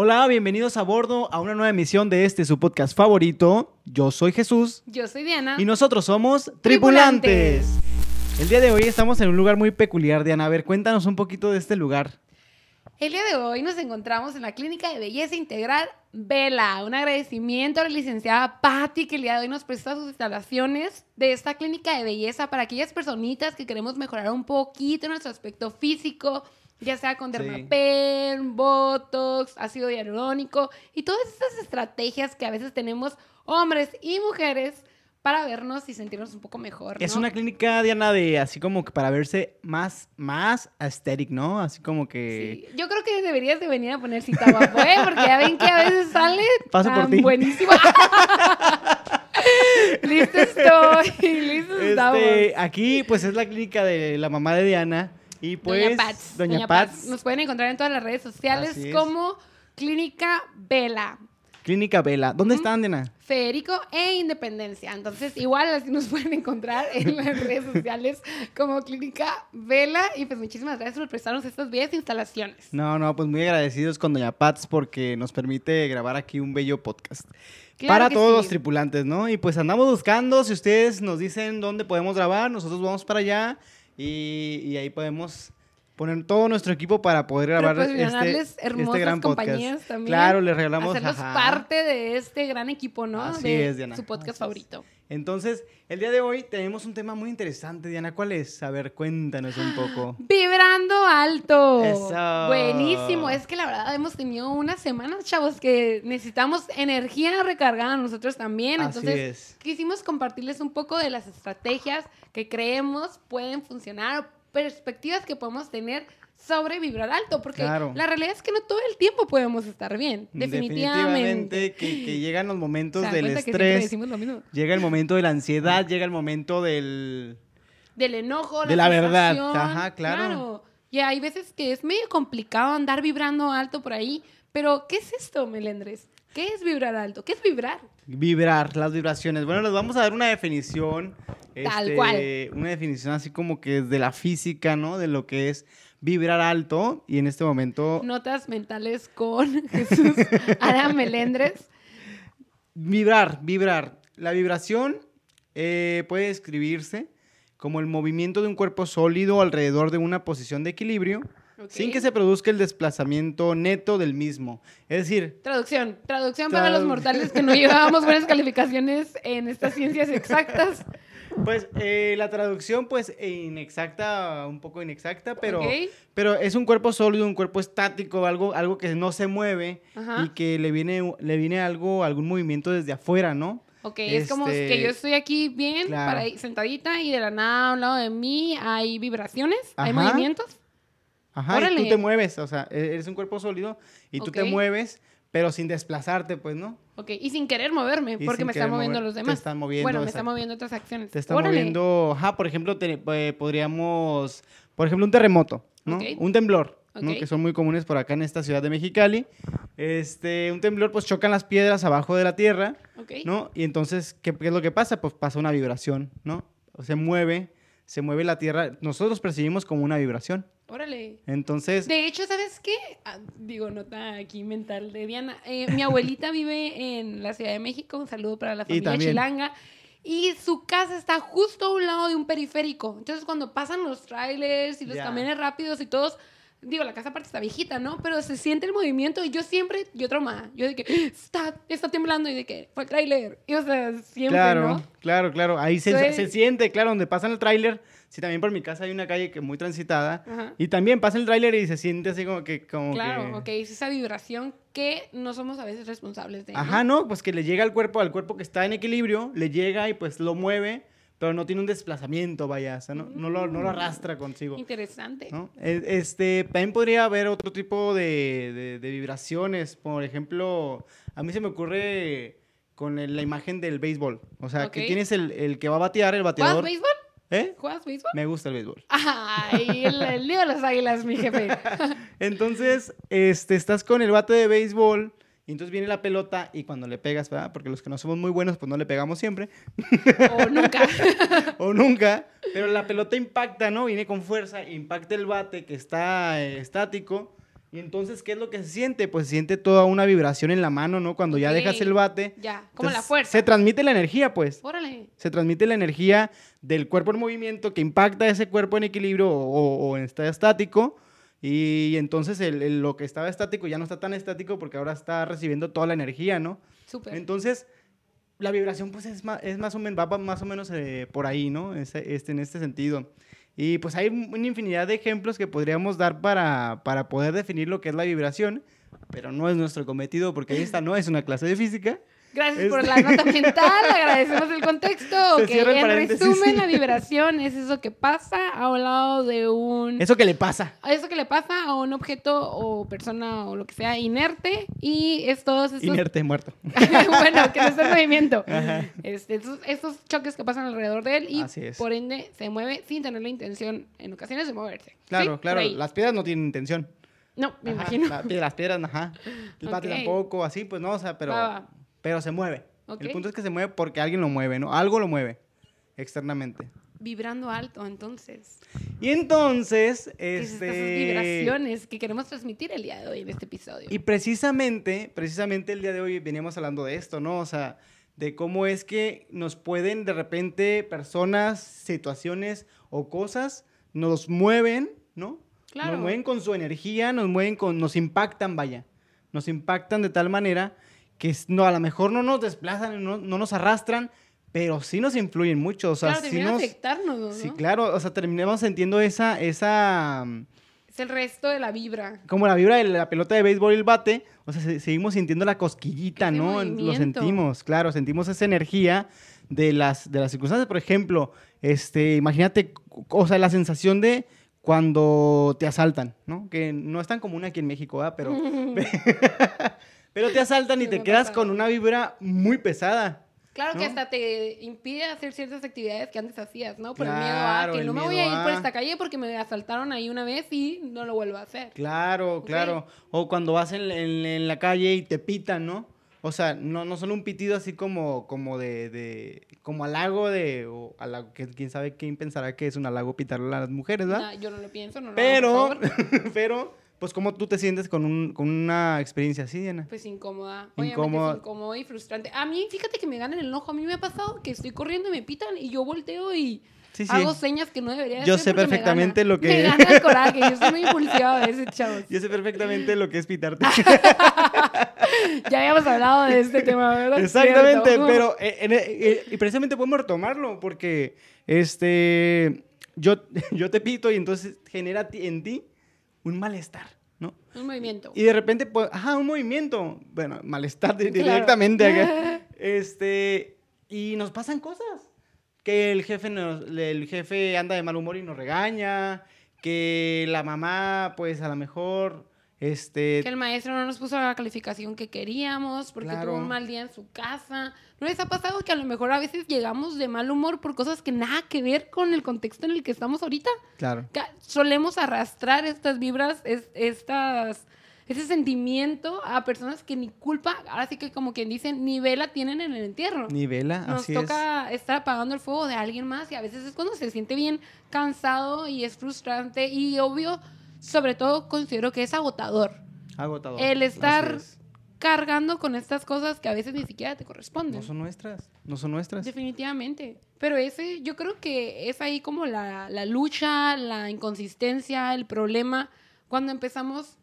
Hola, bienvenidos a bordo a una nueva emisión de este su podcast favorito. Yo soy Jesús Yo soy Diana. y nosotros somos Tripulantes. Tripulantes. El día de hoy estamos en un lugar muy peculiar, Diana. A ver, cuéntanos un poquito de este lugar. El día de hoy nos encontramos en la Clínica de Belleza Integral Vela. Un agradecimiento a la licenciada Patti que el día de hoy nos presta sus instalaciones de esta clínica de belleza para aquellas personitas que queremos mejorar un poquito nuestro aspecto físico, ya sea con Sí. dermapen, botox, ácido hialurónico y todas estas estrategias que a veces tenemos hombres y mujeres para vernos y sentirnos un poco mejor. Es una clínica, Diana, de así como que para verse más, más aesthetic, ¿no? Así como que... Sí, Yo creo que deberías de venir a poner cita guapo, ¿eh? Porque ya ven que a veces sale Paso por tan ti. buenísimo. listo estoy, listo estamos. Este, aquí, pues es la clínica de la mamá de Diana. Y pues. Doña Pats. Doña Pats. Nos pueden encontrar en todas las redes sociales como Clínica Vela. Clínica Vela. ¿Dónde están, Diana? Federico e Independencia. Entonces, igual así nos pueden encontrar en las redes sociales como Clínica Vela. Y pues muchísimas gracias por prestarnos estas bellas instalaciones. No, no, pues muy agradecidos con Doña Pats porque nos permite grabar aquí un bello podcast. Claro para todos sí. los tripulantes, ¿no? Y pues andamos buscando, si ustedes nos dicen dónde podemos grabar, nosotros vamos para allá y, y ahí podemos poner todo nuestro equipo para poder grabar Proporcionarles este, hermosas este gran compañías podcast. también. Claro, les regalamos Hacerlos ajá. parte de este gran equipo, ¿no? Así de es, Diana. su podcast Así es. favorito. Entonces, el día de hoy tenemos un tema muy interesante, Diana. ¿Cuál es? A ver, cuéntanos un poco. Vibrando alto. Eso. Buenísimo. Es que la verdad hemos tenido unas semanas, chavos, que necesitamos energía recargada nosotros también. Así Entonces, es. quisimos compartirles un poco de las estrategias que creemos pueden funcionar, perspectivas que podemos tener sobre vibrar alto, porque Claro. la realidad es que no todo el tiempo podemos estar bien, definitivamente. Definitivamente que, que llegan los momentos ¿Se dan del estrés, lo llega el momento de la ansiedad, llega el momento del... del enojo, De la verdad, ajá, claro. Y hay veces que es medio complicado andar vibrando alto por ahí, pero ¿qué es esto, Melendres? ¿Qué es vibrar alto? ¿Qué es vibrar? Vibrar, las vibraciones. Bueno, les vamos a dar una definición. Tal este, cual. Una definición así como que de la física, ¿no? De lo que es vibrar alto. Y en este momento, Notas mentales con Jesús Ara Melendres. vibrar, vibrar. La vibración eh, puede describirse como el movimiento de un cuerpo sólido alrededor de una posición de equilibrio. Sin que se produzca el desplazamiento neto del mismo. Es decir, Traducción. Traducción para los mortales que no llevábamos buenas calificaciones en estas ciencias exactas. Pues eh, la traducción, pues inexacta, un poco inexacta, pero, pero es un cuerpo sólido, un cuerpo estático, algo, algo que no se mueve Ajá. y que le viene, le viene algo, algún movimiento desde afuera, ¿no? Ok, es como Este, que yo estoy aquí bien, claro. para sentadita, y de la nada a un lado de mí hay vibraciones, hay movimientos. Ajá, y tú Órale. te mueves, o sea, e- eres un cuerpo sólido y tú te mueves, pero sin desplazarte, pues, ¿no? Ok, y sin querer moverme, Y porque me están moviendo mover- los te demás. están moviendo, Bueno, me están moviendo otras acciones. Te está Órale. moviendo, ajá, por ejemplo, te- eh, podríamos, por ejemplo, un terremoto, ¿no? Ok. Un temblor, ¿no? Que son muy comunes por acá en esta ciudad de Mexicali. Este, un temblor, pues chocan las piedras abajo de la tierra. ¿no? Y entonces, ¿qué, qué es lo que pasa? Pues pasa una vibración, ¿no? O se mueve, se mueve la tierra. Nosotros percibimos como una vibración. Órale. Entonces, De hecho, ¿sabes qué? Ah, digo, nota aquí mental de Diana. Eh, mi abuelita vive en la Ciudad de México. Un saludo para la familia también. chilanga. Y su casa está justo a un lado de un periférico. Entonces, cuando pasan los trailers y los camiones rápidos y todos, digo, la casa aparte está viejita, ¿no? Pero se siente el movimiento y yo siempre, yo traumada. Yo de que está, está temblando y de que fue el trailer. Y o sea, siempre, claro, ¿no? claro, claro. Ahí se, Entonces- se siente, claro, donde pasan el tráiler. Sí, también por mi casa hay una calle que muy transitada. Ajá. Y también pasa el tráiler y se siente así como que... Como Claro, que... ok, es esa vibración que no somos a veces responsables de. ¿no? Ajá, no, pues que le llega al cuerpo, al cuerpo que está en equilibrio, le llega y pues lo mueve, pero no tiene un desplazamiento, vaya, o sea, no, no, lo, no lo arrastra consigo. Interesante. ¿no? E- Este, también podría haber otro tipo de, de- de vibraciones, por ejemplo, a mí se me ocurre con el- la imagen del béisbol, o sea, que Ok. tienes el, el que va a batear, el ¿Juegas bateador. béisbol? ¿Eh? ¿Juegas béisbol? Me gusta el béisbol. Ay, el, el lío de las águilas, mi jefe. Entonces, este, estás con el bate de béisbol y entonces viene la pelota y cuando le pegas, ¿verdad? Porque los que no somos muy buenos, pues no le pegamos siempre. O nunca. o nunca, pero la pelota impacta, ¿no? Viene con fuerza, impacta el bate que está eh, estático Y entonces, ¿qué es lo que se siente? Pues se siente toda una vibración en la mano, ¿no? Cuando ya dejas el bate. Ya, como la Entonces, fuerza. Se transmite la energía, pues. Órale. Se transmite la energía del cuerpo en movimiento que impacta a ese cuerpo en equilibrio o, o- o en estado estático. Y entonces el- el- lo que estaba estático ya no está tan estático porque ahora está recibiendo toda la energía, ¿no? Súper. Entonces, la vibración pues es más, es más o menos, va más o menos eh, por ahí, ¿no? Ese- este, en este sentido. Y pues hay una infinidad de ejemplos que podríamos dar para, para poder definir lo que es la vibración, pero no es nuestro cometido porque esta no es una clase de física. Gracias por la nota mental, agradecemos el contexto. Se el en resumen, la vibración es eso que pasa a un lado de un... Eso que le pasa. Eso que le pasa a un objeto o persona o lo que sea inerte y es todos estos... Inerte, muerto. bueno, que no está en movimiento. Este, estos, estos choques que pasan alrededor de él y por ende se mueve sin tener la intención en ocasiones de moverse. Claro, claro. Las piedras no tienen intención. No, me Ajá, imagino. la- las piedras, ajá. El bate Ok. tampoco, así, pues no, o sea, pero, Va, va. Pero se mueve. El punto es que se mueve porque alguien lo mueve, ¿no? Algo lo mueve externamente. Vibrando alto, entonces. Y entonces, ¿Qué es este... estas vibraciones que queremos transmitir el día de hoy en este episodio? Y precisamente, precisamente el día de hoy veníamos hablando de esto, ¿no? O sea, de cómo es que nos pueden de repente personas, situaciones o cosas nos mueven, ¿no? Claro. Nos mueven con su energía, nos mueven con, nos impactan, vaya. Nos impactan de tal manera que no, a lo mejor no nos desplazan, no, no nos arrastran, pero sí nos influyen mucho. O sea, claro, sí nos... afectarnos, ¿no? Sí, claro, o sea, terminamos sintiendo esa, esa, mm, Es el resto de la vibra. como la vibra de la pelota de béisbol y el bate, o sea, se- seguimos sintiendo la cosquillita, Ese ¿no? Lo movimiento. sentimos, claro, sentimos esa energía de las, de las circunstancias. Por ejemplo, este, imagínate, o sea, la sensación de cuando te asaltan, ¿no? Que no es tan común aquí en México, ¿verdad? Pero, pero te asaltan y Sí, te quedas con una vibra muy pesada. Claro que ¿no? hasta te impide hacer ciertas actividades que antes hacías, ¿no? Por el miedo Claro, a que no me voy a ir por a- esta calle porque me asaltaron ahí una vez y no lo vuelvo a hacer. Claro, claro. O cuando vas en, en- en la calle y te pitan, ¿no? O sea, no, no solo un pitido así como, como de, de, como halago de, o halago, que quién sabe quién pensará que es un halago pitarle a las mujeres, ¿verdad? No, yo no lo pienso, no lo hago, pero, por favor. pero, pues, ¿cómo tú te sientes con, un, con una experiencia así, Diana? Pues incómoda. Obviamente Incómoda. incómodo y frustrante. A mí, fíjate que me ganan el ojo. A mí me ha pasado que estoy corriendo y me pitan y yo volteo y Sí, sí. hago señas que no debería Yo hacer sé porque me perfectamente lo que- Me gana el coraje. Yo soy muy impulsiva a veces, chavos. Yo sé perfectamente lo que es pitarte. Ya habíamos hablado de este tema, ¿verdad? Exactamente, Cierto. pero eh, en- eh, y precisamente podemos retomarlo porque este yo, yo te pito y entonces genera en ti un malestar, ¿no? Un movimiento. Y de repente, pues, ajá, un movimiento, bueno, malestar Claro. directamente acá. Este, y nos pasan cosas. Que el jefe, nos- el jefe anda de mal humor y nos regaña, que la mamá, pues, a lo mejor, este... Que el maestro no nos puso la calificación que queríamos porque Claro. tuvo un mal día en su casa. ¿No les ha pasado que a lo mejor a veces llegamos de mal humor por cosas que nada que ver con el contexto en el que estamos ahorita? Claro. Solemos arrastrar estas vibras, es- estas, ese sentimiento a personas que ni culpa, ahora sí que como quien dicen, ni vela tienen en el entierro. Ni vela, Nos así es. toca estar apagando el fuego de alguien más y a veces es cuando se siente bien cansado y es frustrante y obvio, sobre todo considero que es agotador Agotador. el estar es. Cargando con estas cosas que a veces ni siquiera te corresponden. No son nuestras, no son nuestras. Definitivamente. Pero ese, yo creo que es ahí como la, la lucha, la inconsistencia, el problema, cuando empezamos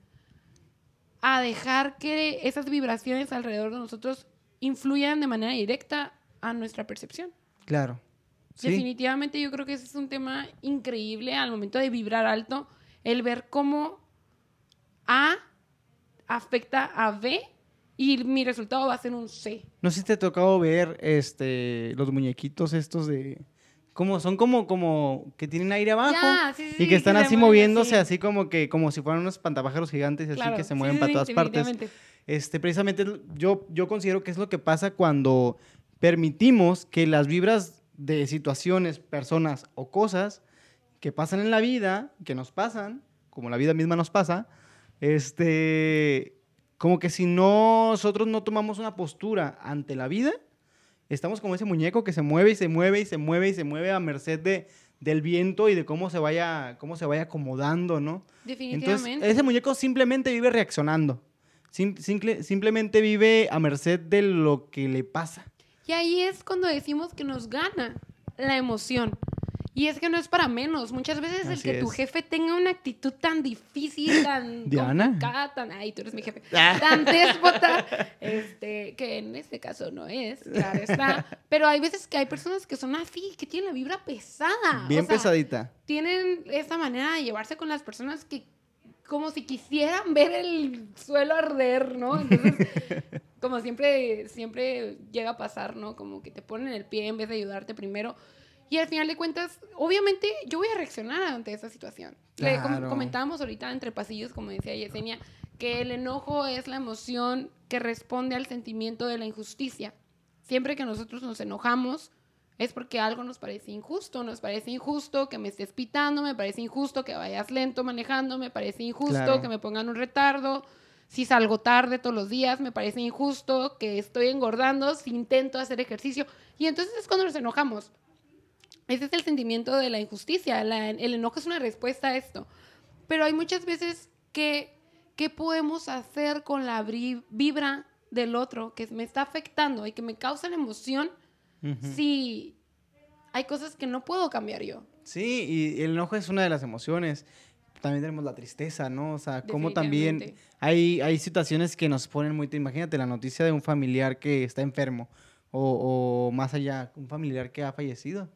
a dejar que esas vibraciones alrededor de nosotros influyan de manera directa a nuestra percepción. Claro. Sí. Definitivamente yo creo que ese es un tema increíble al momento de vibrar alto, el ver cómo A afecta a B y mi resultado va a ser un C. No sé si te ha tocado ver este, los muñequitos estos de... Como, son como, como que tienen aire abajo Ya, sí, sí, y que están así moviéndose así. así como que como si fueran unos pantapájaros gigantes así Claro, que se mueven sí, para todas partes. Este, precisamente yo, yo considero que es lo que pasa cuando permitimos que las vibras de situaciones, personas o cosas que pasan en la vida, que nos pasan, como la vida misma nos pasa, este, como que si nosotros no tomamos una postura ante la vida, estamos como ese muñeco que se mueve y se mueve y se mueve y se mueve a merced de, del viento y de cómo se vaya, cómo se vaya acomodando, ¿no? Definitivamente. Entonces, ese muñeco simplemente vive reaccionando. Sim- simple- simplemente vive a merced de lo que le pasa. Y ahí es cuando decimos que nos gana la emoción. Y es que no es para menos. Muchas veces el Así que tu jefe tenga una actitud tan difícil, tan Diana. complicada, tan... Ay, tú eres mi jefe. Tan déspota, este, que en este caso no es, claro está. Pero hay veces que hay personas que son así, que tienen la vibra pesada. Bien O sea, pesadita. tienen esa manera de llevarse con las personas que como si quisieran ver el suelo arder, ¿no? Entonces, como siempre, siempre llega a pasar, ¿no? Como que te ponen el pie en vez de ayudarte primero. Y al final de cuentas, obviamente yo voy a reaccionar ante esa situación. Le com- Claro. comentábamos ahorita entre pasillos, como decía Yesenia, que el enojo es la emoción que responde al sentimiento de la injusticia. Siempre que nosotros nos enojamos, es porque algo nos parece injusto. Nos parece injusto que me estés pitando, me parece injusto que vayas lento manejando, me parece injusto Claro. que me pongan un retardo. Si salgo tarde todos los días, me parece injusto que estoy engordando si intento hacer ejercicio. Y entonces es cuando nos enojamos. Ese es el sentimiento de la injusticia. la- el enojo es una respuesta a esto. Pero hay muchas veces que, ¿qué podemos hacer con la vibra del otro que me está afectando y que me causa la emoción Ujú. si hay cosas que no puedo cambiar yo? Sí, y el enojo es una de las emociones. También tenemos la tristeza, ¿no? O sea, como también hay, hay situaciones que nos ponen muy... Imagínate la noticia de un familiar que está enfermo o, o más allá, un familiar que ha fallecido,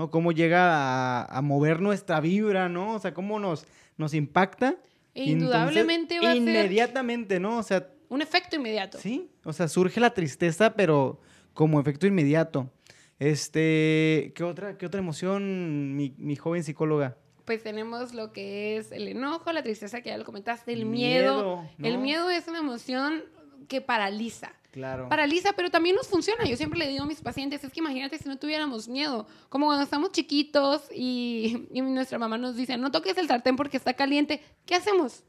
¿no? Cómo llega a, a mover nuestra vibra, ¿no? O sea, cómo nos, nos impacta. E entonces, indudablemente va a ser Inmediatamente, ¿no? O sea, un efecto inmediato. Sí, o sea, surge la tristeza, pero como efecto inmediato. Este, ¿qué otra, qué otra emoción, mi, mi joven psicóloga? Pues tenemos lo que es el enojo, la tristeza que ya lo comentaste, el miedo. Miedo, El miedo es una emoción que paraliza. Claro. Paraliza, pero también nos funciona. Yo siempre le digo a mis pacientes, es que imagínate si no tuviéramos miedo. Como cuando estamos chiquitos y, y nuestra mamá nos dice, no toques el sartén porque está caliente. ¿Qué hacemos?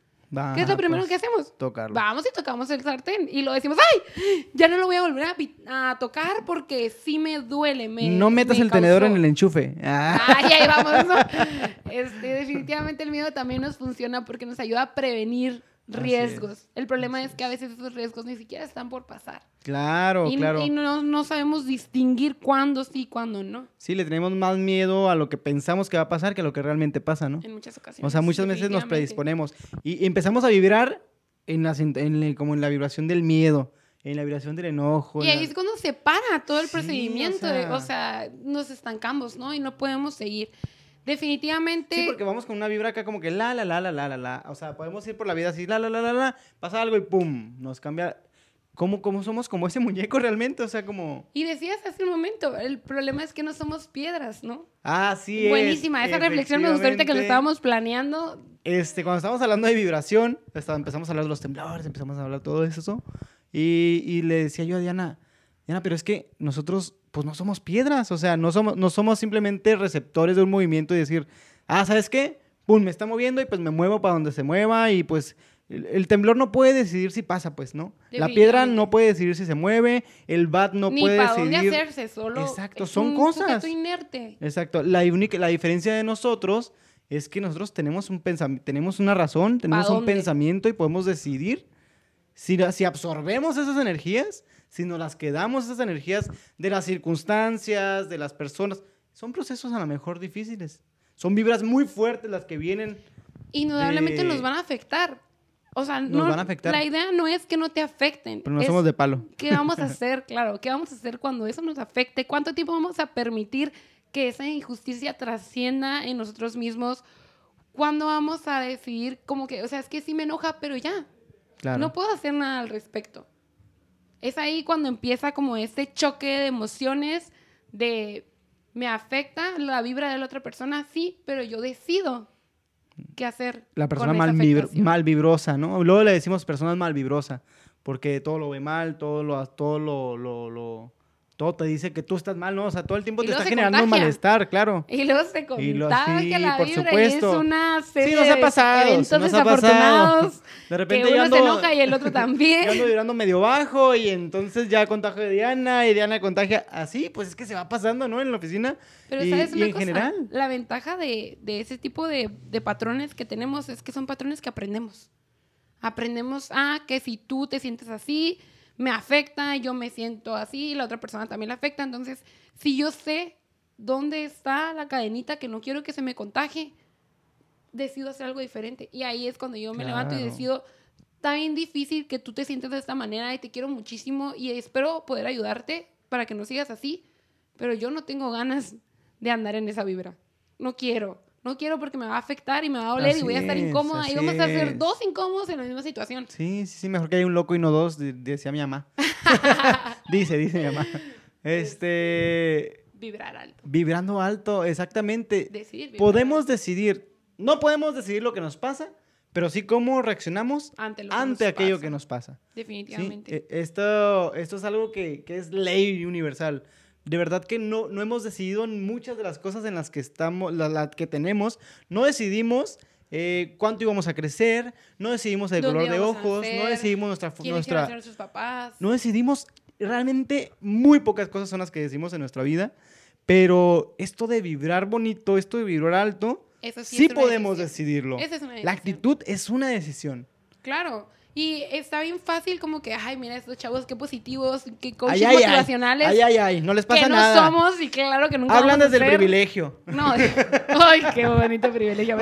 ¿Qué es lo primero pues, que hacemos? Tocarlo. Vamos y tocamos el sartén y lo decimos, ¡ay! Ya no lo voy a volver a, tocar porque sí me duele. Me, no metas me el tenedor causó". en el enchufe. Ah. Ay, ahí vamos. ¿no? Este, definitivamente el miedo también nos funciona porque nos ayuda a prevenir riesgos. es, El problema así es que a veces esos riesgos ni siquiera están por pasar. Claro, y, claro. y no, no sabemos distinguir cuándo sí y cuándo no, Sí, le tenemos más miedo a lo que pensamos que va a pasar que a lo que realmente pasa, ¿no? en muchas ocasiones. O sea, muchas veces nos predisponemos y, empezamos a vibrar en la, sin- en como en la vibración del miedo, en la vibración del enojo. Y ahí la- es cuando se para todo el Sí, procedimiento. o de- sea- O sea, nos estancamos, ¿no? Y no podemos seguir. Definitivamente. Sí, porque vamos con una vibra acá como que la, la, la, la, la, la, la. O sea, podemos ir por la vida así, la, la, la, la, la. Pasa algo y pum, nos cambia. ¿Cómo, cómo somos como ese muñeco realmente? O sea, como... Y decías hace un momento, el problema es que no somos piedras, ¿no? Ah, sí es. Buenísima, esa reflexión me gustó ahorita que lo estábamos planeando. Este, cuando estábamos hablando de vibración, empezamos a hablar de los temblores, empezamos a hablar de todo eso. Y, y le decía yo a Diana, Diana, pero es que nosotros, pues no somos piedras, o sea, no somos, no somos simplemente receptores de un movimiento y decir, ah, ¿sabes qué? Pum, me está moviendo y pues me muevo para donde se mueva y pues el, el temblor no puede decidir si pasa, pues, ¿no? La piedra no puede decidir si se mueve, el bat no Ni puede para decidir... dónde hacerse, solo. Exacto, es son un cosas. inerte. Exacto. La, única, la diferencia de nosotros es que nosotros tenemos un pensamiento, tenemos una razón, tenemos un pensamiento y podemos decidir si, si absorbemos esas energías, si nos las quedamos, esas energías de las circunstancias, de las personas. Son procesos a lo mejor difíciles. Son vibras muy fuertes las que vienen. Indudablemente nos van a afectar. O sea, Nos no, van a afectar. la idea no es que no te afecten. Pero no es somos de palo. ¿Qué vamos a hacer? Claro, ¿qué vamos a hacer cuando eso nos afecte? ¿Cuánto tiempo vamos a permitir que esa injusticia trascienda en nosotros mismos? ¿Cuándo vamos a decidir como que, o sea, es que sí me enoja, pero ya, Claro. no puedo hacer nada al respecto? Es ahí cuando empieza como este choque de emociones de, me afecta la vibra de la otra persona, sí, pero yo decido qué hacer. la persona mal, vibr- afectación. mal vibrosa, ¿no? Luego le decimos personas mal vibrosa, porque todo lo ve mal, todo lo, todo lo, lo, lo- todo te dice que tú estás mal, ¿no? O sea, todo el tiempo Y te está generando un contagia. malestar, claro. Y luego se contaba Y lo- sí, que la por vibra y supuesto. es una serie Sí, nos ha de pasado, sí eventos nos desafortunados. De repente que uno ando, se enoja y el otro también. yo ando vibrando medio bajo y entonces ya contagio de Diana y Diana contagia así, pues es que se va pasando, ¿no? En la oficina. Pero y, sabes y una en cosa? general. la ventaja de, de ese tipo de, de patrones que tenemos es que son patrones que aprendemos. Aprendemos a que si tú te sientes así, me afecta, yo me siento así, la otra persona también le afecta. Entonces, si yo sé dónde está la cadenita que no quiero que se me contagie, decido hacer algo diferente. Y ahí es cuando yo me levanto y decido, está bien difícil que tú te sientes de esta manera y te quiero muchísimo y espero poder ayudarte para que no sigas así, pero yo no tengo ganas de andar en esa vibra. No quiero. No quiero porque me va a afectar y me va a doler y voy a estar es, incómoda y vamos a ser dos incómodos en la misma situación. Sí, sí, sí, mejor que haya un loco y no dos, de- decía mi mamá. dice, dice mi mamá. Este, Vibrar alto. vibrando alto, exactamente. Decidir. vibrar Podemos decidir, no podemos decidir lo que nos pasa, pero sí cómo reaccionamos ante, lo ante aquello pasa. que nos pasa. Definitivamente. Eh, Esto, esto es algo que, que es ley universal. De verdad que no, no hemos decidido muchas de las cosas en las que estamos, la, la que tenemos. No decidimos eh, cuánto íbamos a crecer, no decidimos el ¿Dónde color de ojos, no decidimos nuestra, fu- ¿Quiénes nuestra, nuestros papás? no decidimos, realmente muy pocas cosas son las que decimos en nuestra vida, pero esto de vibrar bonito, esto de vibrar alto, Eso sí, sí, es podemos decidirlo. Esa es una La actitud es una decisión. Claro. Y está bien fácil como que, ay, mira, estos chavos qué positivos, qué coaches Ay, motivacionales. Ay, ay, ay, no les pasa que no nada. somos y claro que nunca Hablan vamos a desde el privilegio. No, ay, qué bonito privilegio.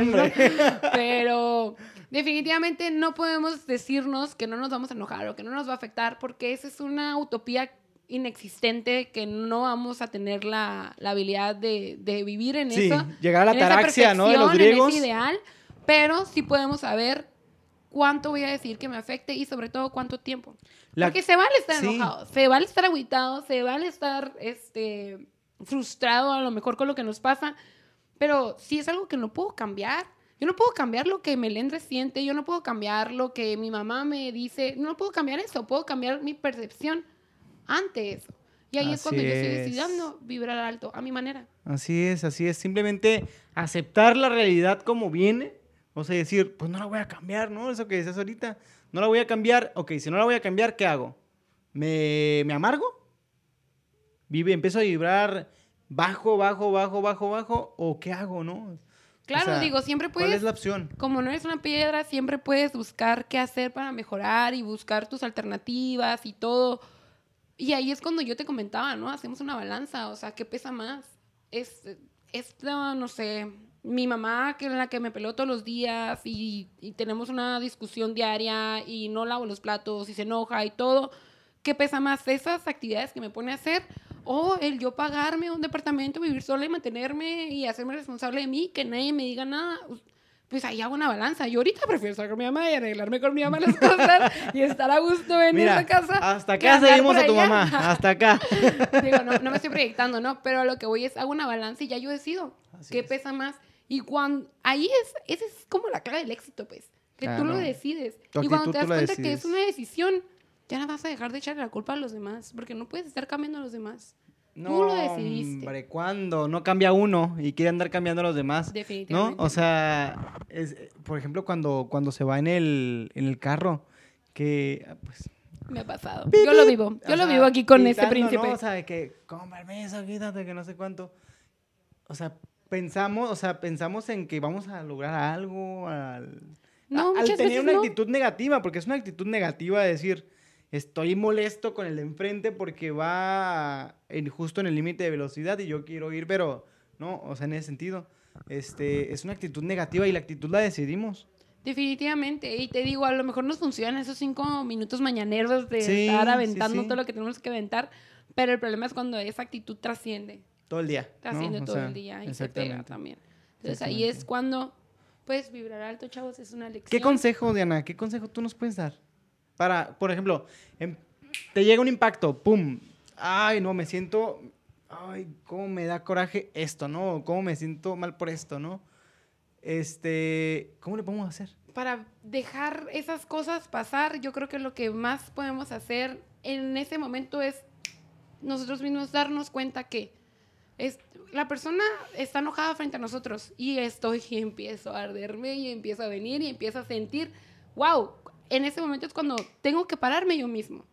Pero definitivamente no podemos decirnos que no nos vamos a enojar o que no nos va a afectar porque esa es una utopía inexistente que no vamos a tener la, la habilidad de, de vivir en Sí, eso. llegar a la ataraxia, ¿no? De los perfección, en griegos. ese ideal, pero sí podemos saber cuánto voy a decir que me afecte y sobre todo cuánto tiempo. La- Porque se vale estar sí. enojado, se vale estar agüitado, se vale estar este, frustrado a lo mejor con lo que nos pasa, pero si es algo que no puedo cambiar, yo no puedo cambiar lo que Melendre siente, yo no puedo cambiar lo que mi mamá me dice, no puedo cambiar eso, puedo cambiar mi percepción ante eso. Y ahí es cuando yo estoy es. decidiendo vibrar alto, a mi manera. Así es, así es. Simplemente aceptar la realidad como viene. O sea, decir, pues no la voy a cambiar, ¿no? Eso que decías ahorita. No la voy a cambiar. Ok, si no la voy a cambiar, ¿qué hago? ¿Me, me amargo? Vive, empiezo a vibrar bajo, bajo, bajo, bajo, bajo. ¿O qué hago, no? Claro, O sea, digo, siempre ¿Cuál puedes es la opción? como no eres una piedra, siempre puedes buscar qué hacer para mejorar y buscar tus alternativas y todo. Y ahí es cuando yo te comentaba, ¿no? Hacemos una balanza, o sea, ¿qué pesa más? Es, esta, no sé, mi mamá, que es la que me peló todos los días y, y tenemos una discusión diaria y no lavo los platos y se enoja y todo. ¿Qué pesa más? ¿Esas actividades que me pone a hacer? ¿O el yo pagarme un departamento, vivir sola y mantenerme y hacerme responsable de mí, que nadie me diga nada? Pues ahí hago una balanza. Yo ahorita prefiero estar con mi mamá y arreglarme con mi mamá las cosas y estar a gusto en Mira, esa casa. hasta que acá seguimos a tu allá. mamá. Hasta acá. Digo, no, no me estoy proyectando, ¿no? Pero lo que voy es, hago una balanza y ya yo decido Así qué es. pesa más. Y cuando, ahí es, esa es como la clave del éxito, pues. Que tú lo decides. Y cuando te das cuenta que decides. es una decisión, ya no vas a dejar de echarle la culpa a los demás, porque no puedes estar cambiando a los demás. No, Tú lo decidiste. Hombre, ¿cuándo? No cambia uno y quiere andar cambiando a los demás. ¿No? Definitivamente. O sea, es, por ejemplo, cuando, cuando se va en el, en el carro, que ah, pues... Me ha pasado. Yo lo vivo. Yo o lo sea, vivo aquí con este príncipe. ¿no? O sea, que, con permiso, quítate, que no sé cuánto. O sea, pensamos, o sea, pensamos en que vamos a lograr algo, al, No, a- al tener una no. actitud negativa, porque es una actitud negativa de decir, estoy molesto con el de enfrente porque va en, justo en el límite de velocidad y yo quiero ir, pero no, o sea, en ese sentido, este, es una actitud negativa y la actitud la decidimos. Definitivamente. Y te digo, a lo mejor nos funcionan esos cinco minutos mañaneros de Sí, estar sí, aventando sí. todo lo que tenemos que aventar. Pero el problema es cuando esa actitud trasciende. Todo el día. ¿no? Trasciende O todo sea, el día y se pega también. Entonces ahí es cuando, pues, vibrar alto, chavos, es una lección. ¿Qué consejo, Diana? ¿Qué consejo tú nos puedes dar? Para, por ejemplo, em- te llega un impacto, ¡pum! Ay, no, me siento. Ay, cómo me da coraje esto, ¿no? ¿Cómo me siento mal por esto, ¿no? Este. ¿Cómo le podemos hacer? Para dejar esas cosas pasar, yo creo que lo que más podemos hacer en ese momento es nosotros mismos darnos cuenta que es, la persona está enojada frente a nosotros y estoy y empiezo a arderme y empiezo a venir y empiezo a sentir, wow, en ese momento es cuando tengo que pararme yo mismo.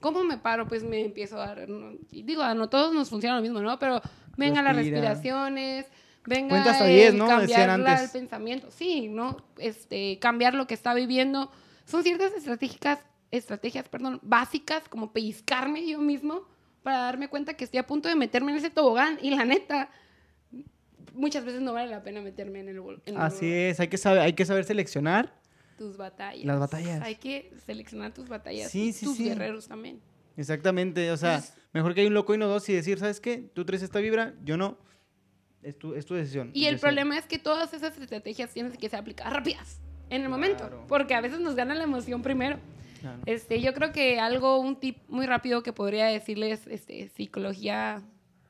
¿Cómo me paro? Pues me empiezo a dar, no- y digo, a no todos nos funciona lo mismo, ¿no? Pero venga las Respira. respiraciones, venga Cuenta hasta el 10, ¿no? cambiar antes. el pensamiento, sí, ¿no? Este, cambiar lo que está viviendo. Son ciertas estratégicas, estrategias, perdón, básicas, como pellizcarme yo mismo para darme cuenta que estoy a punto de meterme en ese tobogán y la neta, muchas veces no vale la pena meterme en el, en el Así es, hay que saber, hay que saber seleccionar. Tus batallas. Las batallas. Hay que seleccionar tus batallas. Sí, y sí, tus sí. guerreros también. Exactamente, o sea, mejor que hay un loco y no dos y decir, ¿sabes qué? Tú traes esta vibra, yo no. Es tu, es tu decisión. Y el sé. problema es que todas esas estrategias tienen que ser aplicadas rápidas, en el momento. Porque a veces nos gana la emoción primero. Claro. Este, yo creo que algo, un tip muy rápido que podría decirles, este, psicología,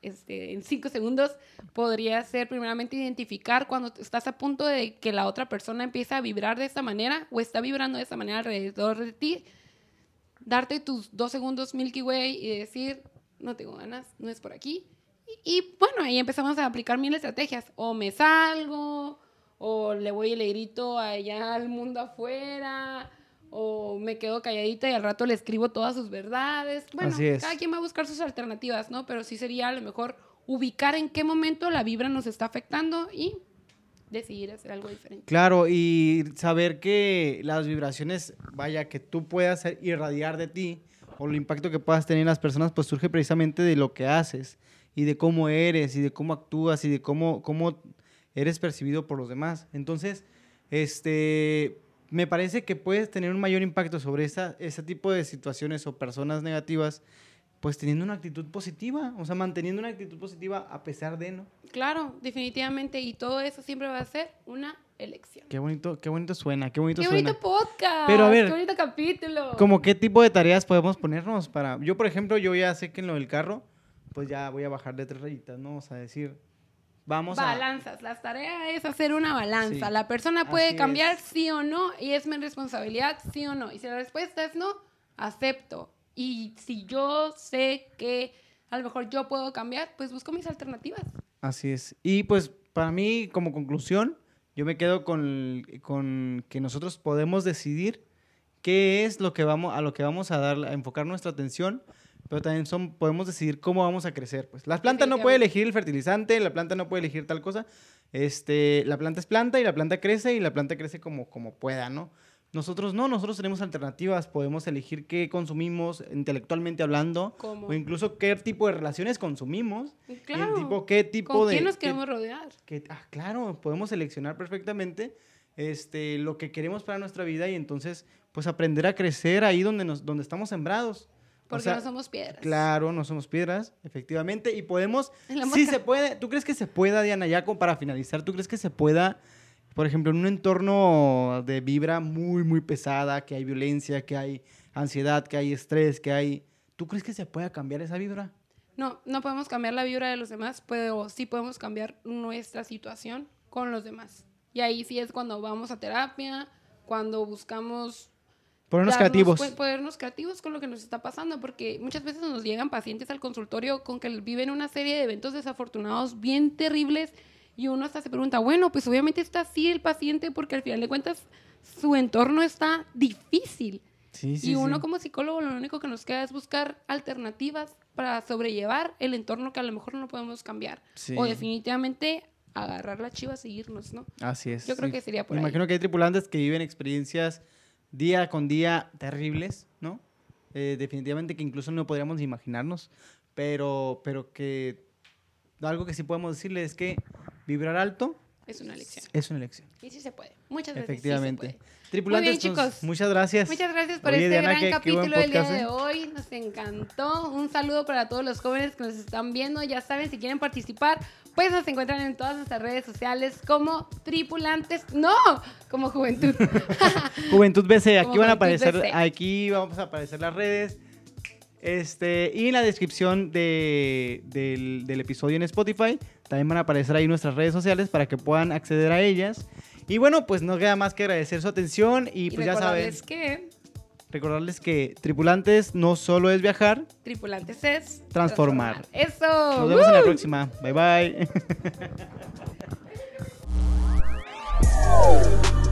este, en cinco segundos, podría ser primeramente identificar cuando estás a punto de que la otra persona empieza a vibrar de esta manera o está vibrando de esta manera alrededor de ti, darte tus dos segundos Milky Way y decir, no tengo ganas, no es por aquí. Y, y, bueno, ahí empezamos a aplicar mil estrategias. O me salgo, o le voy y le grito allá al mundo afuera, o me quedo calladita y al rato le escribo todas sus verdades. Bueno, cada quien va a buscar sus alternativas, ¿no? Pero sí sería a lo mejor ubicar en qué momento la vibra nos está afectando y decidir hacer algo diferente. Claro, y saber que las vibraciones, vaya, que tú puedas irradiar de ti o el impacto que puedas tener en las personas, pues surge precisamente de lo que haces y de cómo eres y de cómo actúas y de cómo, cómo eres percibido por los demás. Entonces, este, me parece que puedes tener un mayor impacto sobre esa, ese tipo de situaciones o personas negativas, pues teniendo una actitud positiva, o sea, manteniendo una actitud positiva a pesar de, ¿no? Claro, definitivamente. Y todo eso siempre va a ser una elección. Qué bonito, qué bonito suena, qué bonito ¡Qué suena. bonito podcast! Pero a ver, ¡Qué bonito capítulo! ¿Cómo qué tipo de tareas podemos ponernos para...? Yo, por ejemplo, yo ya sé que en lo del carro, pues ya voy a bajar de tres rayitas, ¿no? O sea, decir, vamos a... Balanzas. La tarea es hacer una balanza. Sí. La persona puede Así cambiar es. sí o no y es mi responsabilidad sí o no. Y si la respuesta es no, acepto. Y si yo sé que a lo mejor yo puedo cambiar, pues busco mis alternativas. Así es. Y pues para mí, como conclusión, yo me quedo con, con que nosotros podemos decidir qué es lo que vamos, a lo que vamos a dar, a enfocar nuestra atención, pero también son, podemos decidir cómo vamos a crecer. Pues la planta no puede elegir el fertilizante, la planta no puede elegir tal cosa. Este, la planta es planta y la planta crece y la planta crece como, como pueda, ¿no? Nosotros no, nosotros tenemos alternativas, podemos elegir qué consumimos intelectualmente hablando, ¿Cómo? o incluso qué tipo de relaciones consumimos, Claro. tipo, qué tipo ¿Con de... quién nos qué- queremos rodear? que, ah, claro, podemos seleccionar perfectamente este, lo que queremos para nuestra vida y entonces, pues aprender a crecer ahí donde, nos, donde estamos sembrados. O Porque sea, no somos piedras. Claro, no somos piedras, efectivamente, y podemos, sí se puede, ¿tú crees que se pueda, Diana, ya como para finalizar, ¿tú crees que se pueda, por ejemplo, en un entorno de vibra muy, muy pesada, que hay violencia, que hay ansiedad, que hay estrés, que hay, ¿tú crees que se pueda cambiar esa vibra? No, no podemos cambiar la vibra de los demás, pero sí podemos cambiar nuestra situación con los demás. Y ahí sí es cuando vamos a terapia, cuando buscamos Ponernos darnos creativos. cuen- ponernos creativos con lo que nos está pasando, porque muchas veces nos llegan pacientes al consultorio con que viven una serie de eventos desafortunados bien terribles y uno hasta se pregunta, bueno, pues obviamente está así el paciente porque al final de cuentas su entorno está difícil. Sí, sí, y uno sí. como psicólogo lo único que nos queda es buscar alternativas para sobrellevar el entorno que a lo mejor no podemos cambiar. Sí. O definitivamente agarrar la chiva, seguirnos, ¿no? Así es. Yo creo que sería por Me ahí. imagino que hay tripulantes que viven experiencias día con día terribles, ¿no? Eh, definitivamente que incluso no podríamos imaginarnos, pero, pero que algo que sí podemos decirle es que vibrar alto Es una lección. es una elección. Y sí se puede. Muchas se Efectivamente. Tripulantes, Muy bien, pues, chicos. muchas gracias. Muchas gracias por Oye, este Diana, gran qué- capítulo del día de ¿eh? hoy. Nos encantó. Un saludo para todos los jóvenes que nos están viendo. Ya saben, si quieren participar, pues nos encuentran en todas nuestras redes sociales como tripulantes. No, como juventud. Juventud BC, aquí Como van a aparecer, BC. aquí vamos a aparecer las redes. Este, y en la descripción de- del, del episodio en Spotify también van a aparecer ahí nuestras redes sociales para que puedan acceder a ellas. Y bueno, pues no queda más que agradecer su atención y, y pues ya saben, recordarles que recordarles que tripulantes no solo es viajar, tripulantes es Transformar. Eso. nos vemos en la próxima. Bye bye.